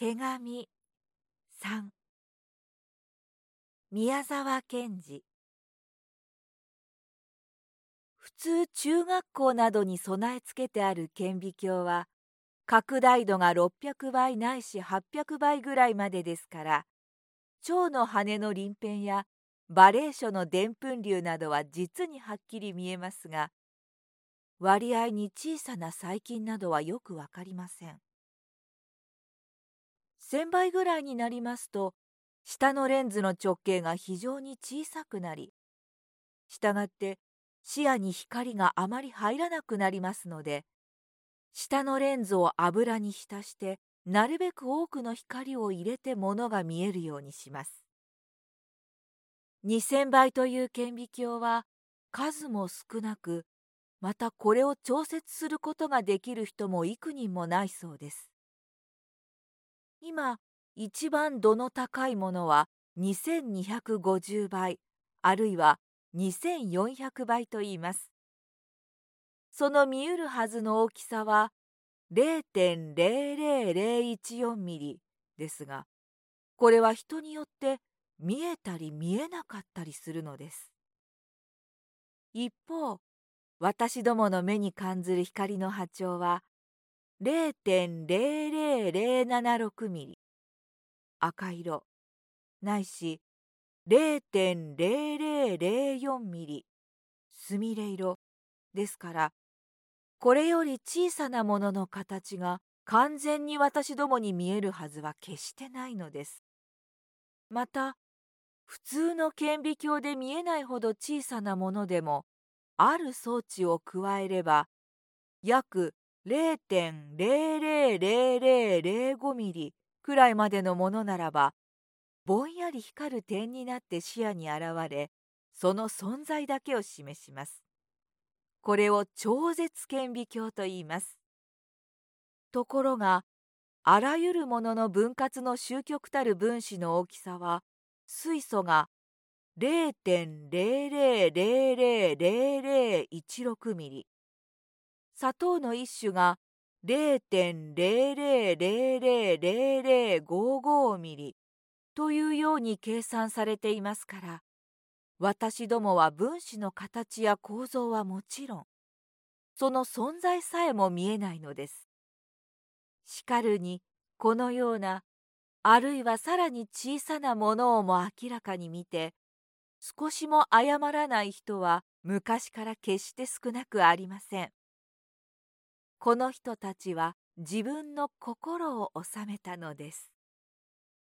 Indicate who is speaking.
Speaker 1: 手紙3宮沢賢治普通中学校などに備え付けてある顕微鏡は拡大度が600倍ないし800倍ぐらいまでですから蝶の羽の鱗片やバレー書のでんぷん流などは実にはっきり見えますが割合に小さな細菌などはよくわかりません。1000倍ぐらいになりますと下のレンズの直径が非常に小さくなりしたがって視野に光があまり入らなくなりますので下のレンズを油に浸してなるべく多くの光を入れて物が見えるようにします。2000倍という顕微鏡は数も少なくまたこれを調節することができる人も幾人もないそうです。今一番度の高いものは2250倍あるいは2400倍と言います。その見うるはずの大きさは0.00014ミリですがこれは人によって見えたり見えなかったりするのです。一方私どもの目に感じる光の波長は0.00076ミリ。赤色。ないし0.0004ミリ。すみれ色。ですからこれより小さなものの形が完全に私どもに見えるはずは決してないのです。また普通の顕微鏡で見えないほど小さなものでもある装置を加えれば約0.00005ミリくらいまでのものならばぼんやり光る点になって視野に現れその存在だけを示します。これを超絶顕微鏡と言います。ところがあらゆるものの分割の終極たる分子の大きさは水素が0.000016ミリ砂糖の一種が0.000055ミリというように計算されていますから私どもは分子の形や構造はもちろんその存在さえも見えないのです。しかるにこのようなあるいはさらに小さなものをも明らかに見て少しも誤らない人は昔から決して少なくありません。この人たちは自分の心を収めたのです。